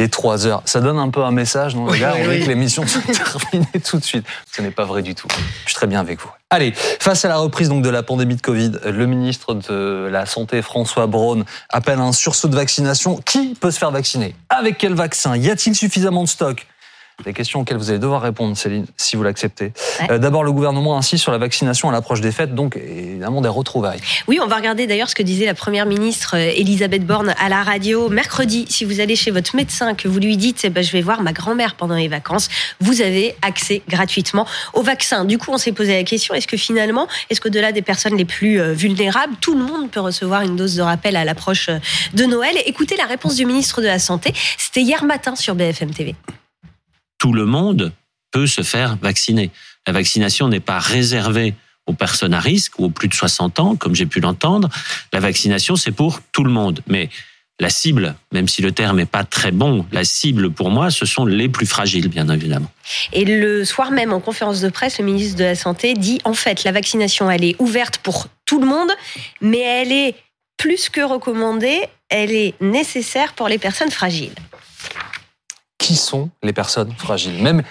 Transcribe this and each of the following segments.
Il est 3 heures. Ça donne un peu un message, non, les gars On dit que l'émission se termine tout de suite. Ce n'est pas vrai du tout. Je suis très bien avec vous. Allez, face à la reprise donc de la pandémie de Covid, le ministre de la Santé, François Braun, appelle un sursaut de vaccination. Qui peut se faire vacciner? Avec quel vaccin? Y a-t-il suffisamment de stock? Des questions auxquelles vous allez devoir répondre, Céline, si vous l'acceptez. Euh, d'abord, le gouvernement insiste sur la vaccination à l'approche des fêtes, donc évidemment des retrouvailles. Oui, on va regarder d'ailleurs ce que disait la première ministre euh, Elisabeth Borne à la radio mercredi. Si vous allez chez votre médecin, que vous lui dites, eh ben, je vais voir ma grand-mère pendant les vacances, vous avez accès gratuitement au vaccin. Du coup, on s'est posé la question est-ce que finalement, est-ce qu'au-delà des personnes les plus euh, vulnérables, tout le monde peut recevoir une dose de rappel à l'approche de Noël? Écoutez la réponse du ministre de la Santé. C'était hier matin sur BFM TV tout le monde peut se faire vacciner. La vaccination n'est pas réservée aux personnes à risque ou aux plus de 60 ans, comme j'ai pu l'entendre. La vaccination, c'est pour tout le monde. Mais la cible, même si le terme n'est pas très bon, la cible pour moi, ce sont les plus fragiles, bien évidemment. Et le soir même, en conférence de presse, le ministre de la Santé dit, en fait, la vaccination, elle est ouverte pour tout le monde, mais elle est plus que recommandée, elle est nécessaire pour les personnes fragiles qui sont les personnes fragiles. Même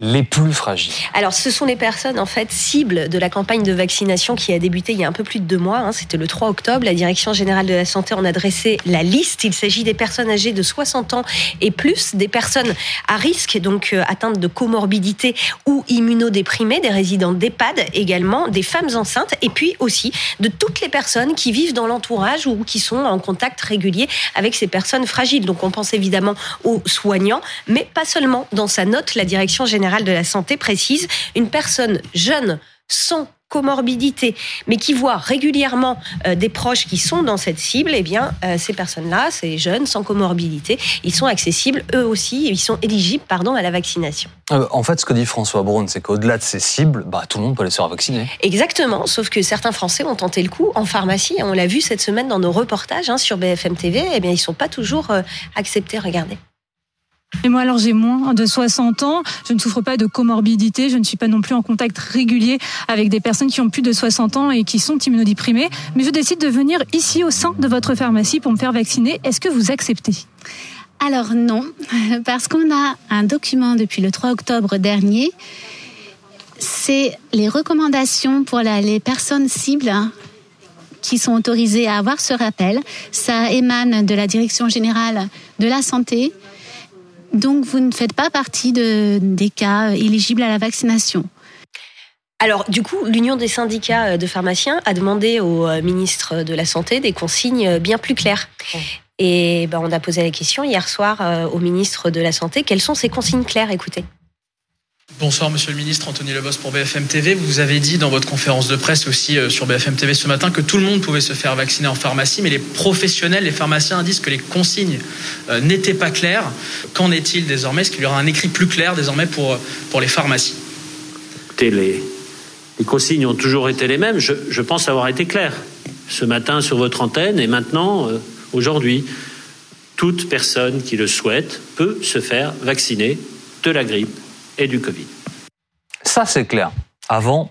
les plus fragiles Alors, ce sont les personnes en fait cibles de la campagne de vaccination qui a débuté il y a un peu plus de deux mois. Hein. C'était le 3 octobre. La Direction générale de la santé en a dressé la liste. Il s'agit des personnes âgées de 60 ans et plus, des personnes à risque, donc euh, atteintes de comorbidité ou immunodéprimées, des résidents d'EHPAD également, des femmes enceintes, et puis aussi de toutes les personnes qui vivent dans l'entourage ou qui sont en contact régulier avec ces personnes fragiles. Donc, on pense évidemment aux soignants, mais pas seulement. Dans sa note, la Direction générale de la santé précise une personne jeune sans comorbidité, mais qui voit régulièrement euh, des proches qui sont dans cette cible, eh bien, euh, ces personnes-là, ces jeunes sans comorbidité, ils sont accessibles, eux aussi, ils sont éligibles, pardon, à la vaccination. Euh, en fait, ce que dit François Braun, c'est qu'au-delà de ces cibles, bah, tout le monde peut aller se faire vacciner. Exactement, sauf que certains Français ont tenté le coup en pharmacie, on l'a vu cette semaine dans nos reportages hein, sur BFM TV, eh bien, ils sont pas toujours acceptés, regardez. Et moi, alors j'ai moins de 60 ans, je ne souffre pas de comorbidité, je ne suis pas non plus en contact régulier avec des personnes qui ont plus de 60 ans et qui sont immunodéprimées, mais je décide de venir ici au sein de votre pharmacie pour me faire vacciner. Est-ce que vous acceptez? Alors non, parce qu'on a un document depuis le 3 octobre dernier. C'est les recommandations pour les personnes cibles hein, qui sont autorisées à avoir ce rappel. Ça émane de la Direction générale de la santé donc, vous ne faites pas partie de, des cas éligibles à la vaccination. Alors, du coup, l'Union des syndicats de pharmaciens a demandé au euh, ministre de la Santé des consignes bien plus claires. Et ben, on a posé la question hier soir euh, au ministre de la Santé quelles sont ces consignes claires Écoutez? Bonsoir Monsieur le Ministre, Anthony Lebos pour BFM TV. Vous avez dit dans votre conférence de presse aussi euh, sur BFM TV ce matin que tout le monde pouvait se faire vacciner en pharmacie, mais les professionnels, les pharmaciens disent que les consignes euh, n'étaient pas claires. Qu'en est-il désormais? Est-ce qu'il y aura un écrit plus clair désormais pour, pour les pharmacies? Les, consignes ont toujours été les mêmes. Je, pense avoir été clair ce matin sur votre antenne et maintenant, euh, aujourd'hui. Toute personne qui le souhaite peut se faire vacciner de la grippe du Covid. Ça, c'est clair. Avant,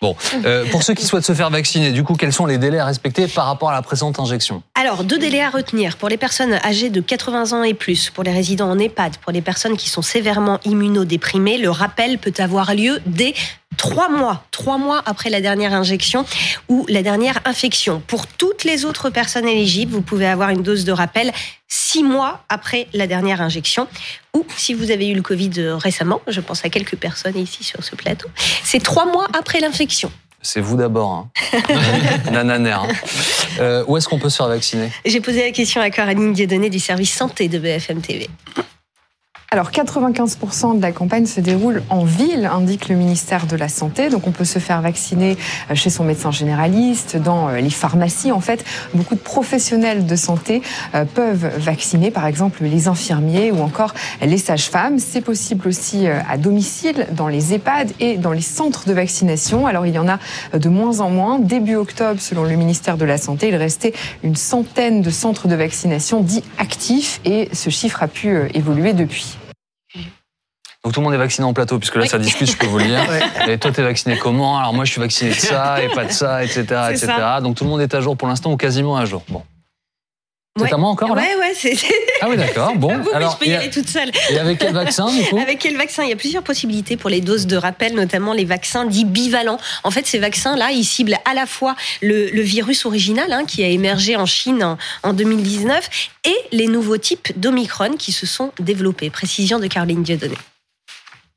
Bon, euh, pour ceux qui souhaitent se faire vacciner, du coup, quels sont les délais à respecter par rapport à la présente injection? Alors, deux délais à retenir. Pour les personnes âgées de 80 ans et plus, pour les résidents en EHPAD, pour les personnes qui sont sévèrement immunodéprimées, le rappel peut avoir lieu dès trois mois, trois mois après la dernière injection ou la dernière infection. Pour toutes les autres personnes éligibles, vous pouvez avoir une dose de rappel six mois après la dernière injection. Ou si vous avez eu le Covid récemment, je pense à quelques personnes ici sur ce plateau, c'est trois mois après l'infection. C'est vous d'abord, hein. Nananer. Hein. Euh, où est-ce qu'on peut se faire vacciner? J'ai posé la question à Coraline Dieudonné du service santé de BFM TV. Alors 95% de la campagne se déroule en ville, indique le ministère de la Santé. Donc on peut se faire vacciner euh, chez son médecin généraliste, dans euh, les pharmacies. En fait, beaucoup de professionnels de santé euh, peuvent vacciner, par exemple les infirmiers ou encore les sages-femmes. C'est possible aussi à domicile, dans les EHPAD et dans les centres de vaccination. Alors il y en a de moins en moins. Début octobre, selon le ministère de la Santé, il restait une centaine de centres de vaccination dits actifs et ce chiffre a pu évoluer depuis. Donc tout le monde est vacciné en plateau, puisque là ça discute, je peux vous le dire. Et toi, t'es vacciné comment? Alors moi, je suis vacciné de ça et pas de ça, etc., etc. Donc tout le monde est à jour pour l'instant ou quasiment à jour. Bon. C'est à moi encore là Ouais, ouais, c'est. Ah oui, d'accord. Bon, alors. Je peux y aller toute seule. Et avec quel vaccin, du coup Avec quel vaccin? Il y a plusieurs possibilités pour les doses de rappel, notamment les vaccins dits bivalents. En fait, ces vaccins-là, ils ciblent à la fois le, virus original hein, qui a émergé en Chine en, en 2019 et les nouveaux types d'Omicron qui se sont développés. Précision de Caroline Dieudonné.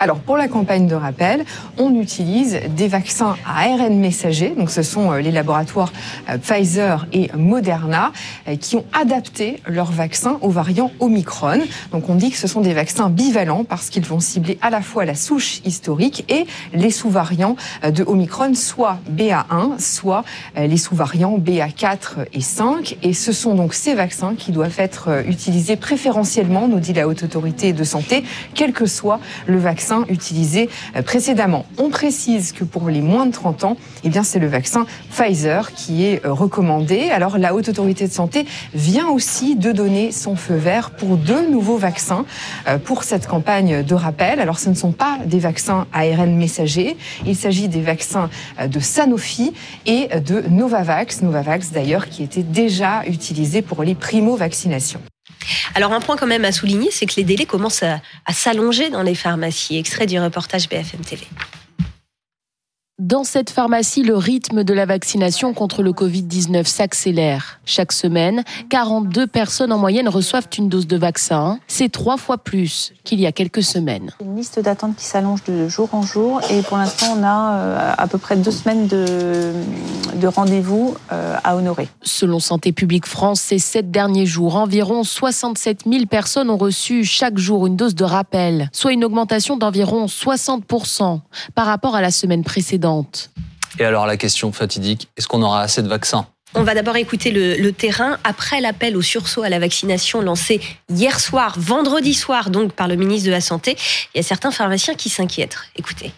Alors pour la campagne de rappel, on utilise des vaccins à ARN messager, donc ce sont euh, les laboratoires euh, Pfizer et Moderna euh, qui ont adapté leurs vaccins aux variants Omicron. Donc on dit que ce sont des vaccins bivalents parce qu'ils vont cibler à la fois la souche historique et les sous-variants de Omicron, soit BA1, soit les sous-variants BA4 et 5. Et ce sont donc ces vaccins qui doivent être utilisés préférentiellement, nous dit la Haute Autorité de Santé, quel que soit le vaccin utilisés euh, précédemment. On précise que pour les moins de 30 ans, eh bien c'est le vaccin Pfizer qui est euh, recommandé. Alors la Haute Autorité de Santé vient aussi de donner son feu vert pour deux nouveaux vaccins euh, pour cette campagne de rappel. Alors ce ne sont pas des vaccins ARN messagers, il s'agit des vaccins de Sanofi et de Novavax, Novavax d'ailleurs qui était déjà utilisé pour les primo-vaccinations. Alors un point quand même à souligner, c'est que les délais commencent à, s'allonger dans les pharmacies. Extrait du reportage BFM TV. Dans cette pharmacie, le rythme de la vaccination contre le Covid-19 s'accélère. Chaque semaine, 42 personnes en moyenne reçoivent une dose de vaccin. C'est trois fois plus qu'il y a quelques semaines. Une liste d'attente qui s'allonge de jour en jour et pour l'instant, on a euh, à peu près deux semaines de, de rendez-vous euh, à honorer. Selon Santé publique France, ces sept derniers jours, environ 67 000 personnes ont reçu chaque jour une dose de rappel, soit une augmentation d'environ 60% par rapport à la semaine précédente. Et alors la question fatidique, est-ce qu'on aura assez de vaccins? On va d'abord écouter le, terrain après l'appel au sursaut à la vaccination lancé hier soir, vendredi soir, donc par le ministre de la Santé. Il y a certains pharmaciens qui s'inquiètent. Écoutez.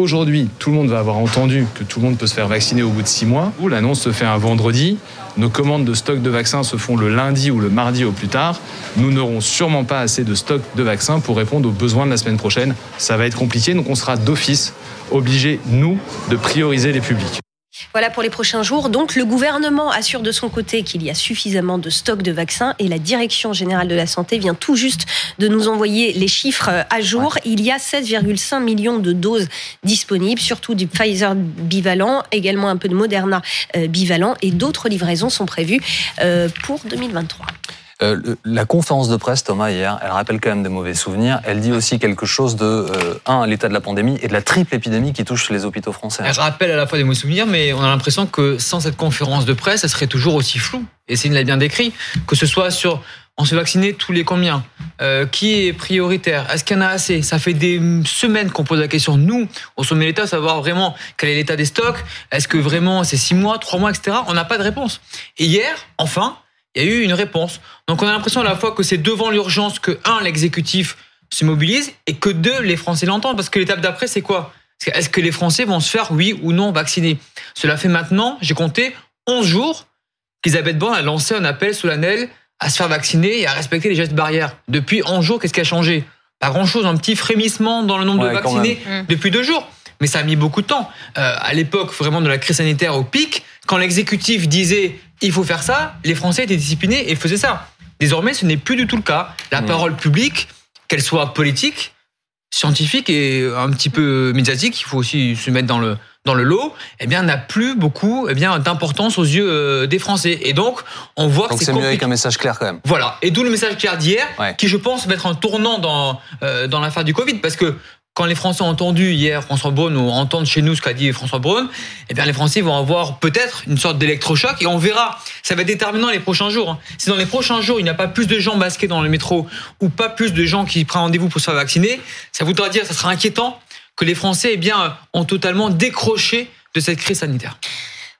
Aujourd'hui, tout le monde va avoir entendu que tout le monde peut se faire vacciner au bout de six mois. L'annonce se fait un vendredi. Nos commandes de stock de vaccins se font le lundi ou le mardi au plus tard. Nous n'aurons sûrement pas assez de stock de vaccins pour répondre aux besoins de la semaine prochaine. Ça va être compliqué, donc on sera d'office obligés, nous, de prioriser les publics. Voilà pour les prochains jours. Donc, le gouvernement assure de son côté qu'il y a suffisamment de stocks de vaccins et la Direction générale de la santé vient tout juste de nous envoyer les chiffres à jour. Il y a 7,5 millions de doses disponibles, surtout du Pfizer bivalent, également un peu de Moderna euh, bivalent et d'autres livraisons sont prévues euh, pour 2023. Euh, la conférence de presse, Thomas, hier, elle rappelle quand même des mauvais souvenirs. Elle dit aussi quelque chose de, euh, un, l'état de la pandémie et de la triple épidémie qui touche les hôpitaux français. Elle rappelle à la fois des mauvais souvenirs, mais on a l'impression que sans cette conférence de presse, elle serait toujours aussi floue. Et Céline l'a bien décrit, que ce soit sur on se vacciner tous les combien euh, Qui est prioritaire Est-ce qu'il y en a assez? Ça fait des semaines qu'on pose la question. Nous, au sommet de l'État, savoir vraiment quel est l'état des stocks. Est-ce que vraiment c'est six mois, trois mois, etc. On n'a pas de réponse. Et hier, enfin, il y a eu une réponse. Donc on a l'impression à la fois que c'est devant l'urgence que, un, l'exécutif se mobilise et que, deux, les Français l'entendent. Parce que l'étape d'après, c'est quoi? Est-ce que les Français vont se faire, oui ou non, vacciner? Cela fait maintenant, j'ai compté, 11 jours qu'Elisabeth Borne a lancé un appel solennel à se faire vacciner et à respecter les gestes barrières. Depuis 11 jours, qu'est-ce qui a changé? Pas grand-chose, un petit frémissement dans le nombre de vaccinés mmh. depuis deux jours. Mais ça a mis beaucoup de temps. Euh, à l'époque vraiment de la crise sanitaire au pic, quand l'exécutif disait il faut faire ça, les Français étaient disciplinés et faisaient ça. Désormais, ce n'est plus du tout le cas. La mmh. parole publique, qu'elle soit politique, scientifique et un petit peu médiatique, il faut aussi se mettre dans le dans le lot, eh bien n'a plus beaucoup eh bien d'importance aux yeux euh, des Français. Et donc on voit que c'est mieux avec un message clair quand même. Voilà. Et d'où le message clair d'hier, qui je pense va être un tournant dans euh, dans l'affaire du Covid, parce que quand les Français ont entendu hier François Braun ou entendent chez nous ce qu'a dit François Braun, eh bien les Français vont avoir peut-être une sorte d'électrochoc et on verra. Ça va être déterminant les prochains jours. Hein. Si dans les prochains jours il n'y a pas plus de gens masqués dans le métro ou pas plus de gens qui prennent rendez-vous pour se faire vacciner, ça voudra dire, ça sera inquiétant que les Français eh bien ont totalement décroché de cette crise sanitaire.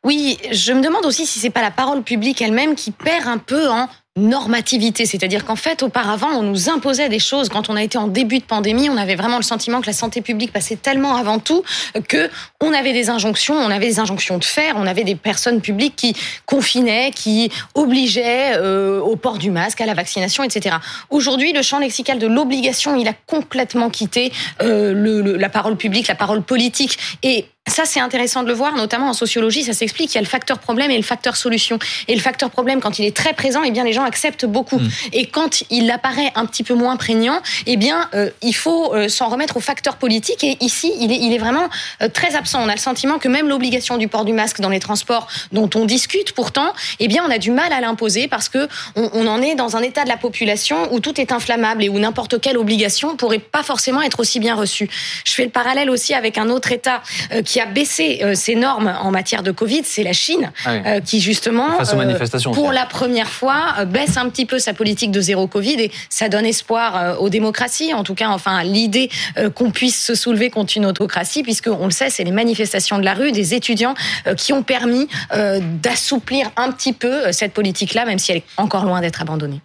Oui, je me demande aussi si c'est pas la parole publique elle-même qui perd un peu en normativité, c'est-à-dire qu'en fait, auparavant, on nous imposait des choses. Quand on a été en début de pandémie, on avait vraiment le sentiment que la santé publique passait tellement avant tout que on avait des injonctions, on avait des injonctions de faire, on avait des personnes publiques qui confinaient, qui obligeaient euh, au port du masque, à la vaccination, etc. Aujourd'hui, le champ lexical de l'obligation, il a complètement quitté euh, la parole publique, la parole politique, et Ça, c'est intéressant de le voir, notamment en sociologie, ça s'explique. Il y a le facteur problème et le facteur solution. Et le facteur problème, quand il est très présent, eh bien, les gens acceptent beaucoup. Hmm. Et quand il apparaît un petit peu moins prégnant, eh bien, euh, il faut euh, s'en remettre au facteur politique. Et ici, il est, il est vraiment euh, très absent. On a le sentiment que même l'obligation du port du masque dans les transports, dont on discute pourtant, eh bien, on a du mal à l'imposer parce que on, on en est dans un état de la population où tout est inflammable et où n'importe quelle obligation pourrait pas forcément être aussi bien reçue. Je fais le parallèle aussi avec un autre État euh, qui a baissé euh, ses normes en matière de Covid, c'est la Chine, Ah oui. euh, qui justement, Face aux euh, manifestations, pour la première fois, euh, baisse un petit peu sa politique de zéro Covid et ça donne espoir aux démocraties, en tout cas, enfin, l'idée euh, qu'on puisse se soulever contre une autocratie, puisque on le sait, c'est les manifestations de la rue des étudiants euh, qui ont permis euh, d'assouplir un petit peu cette politique-là, même si elle est encore loin d'être abandonnée.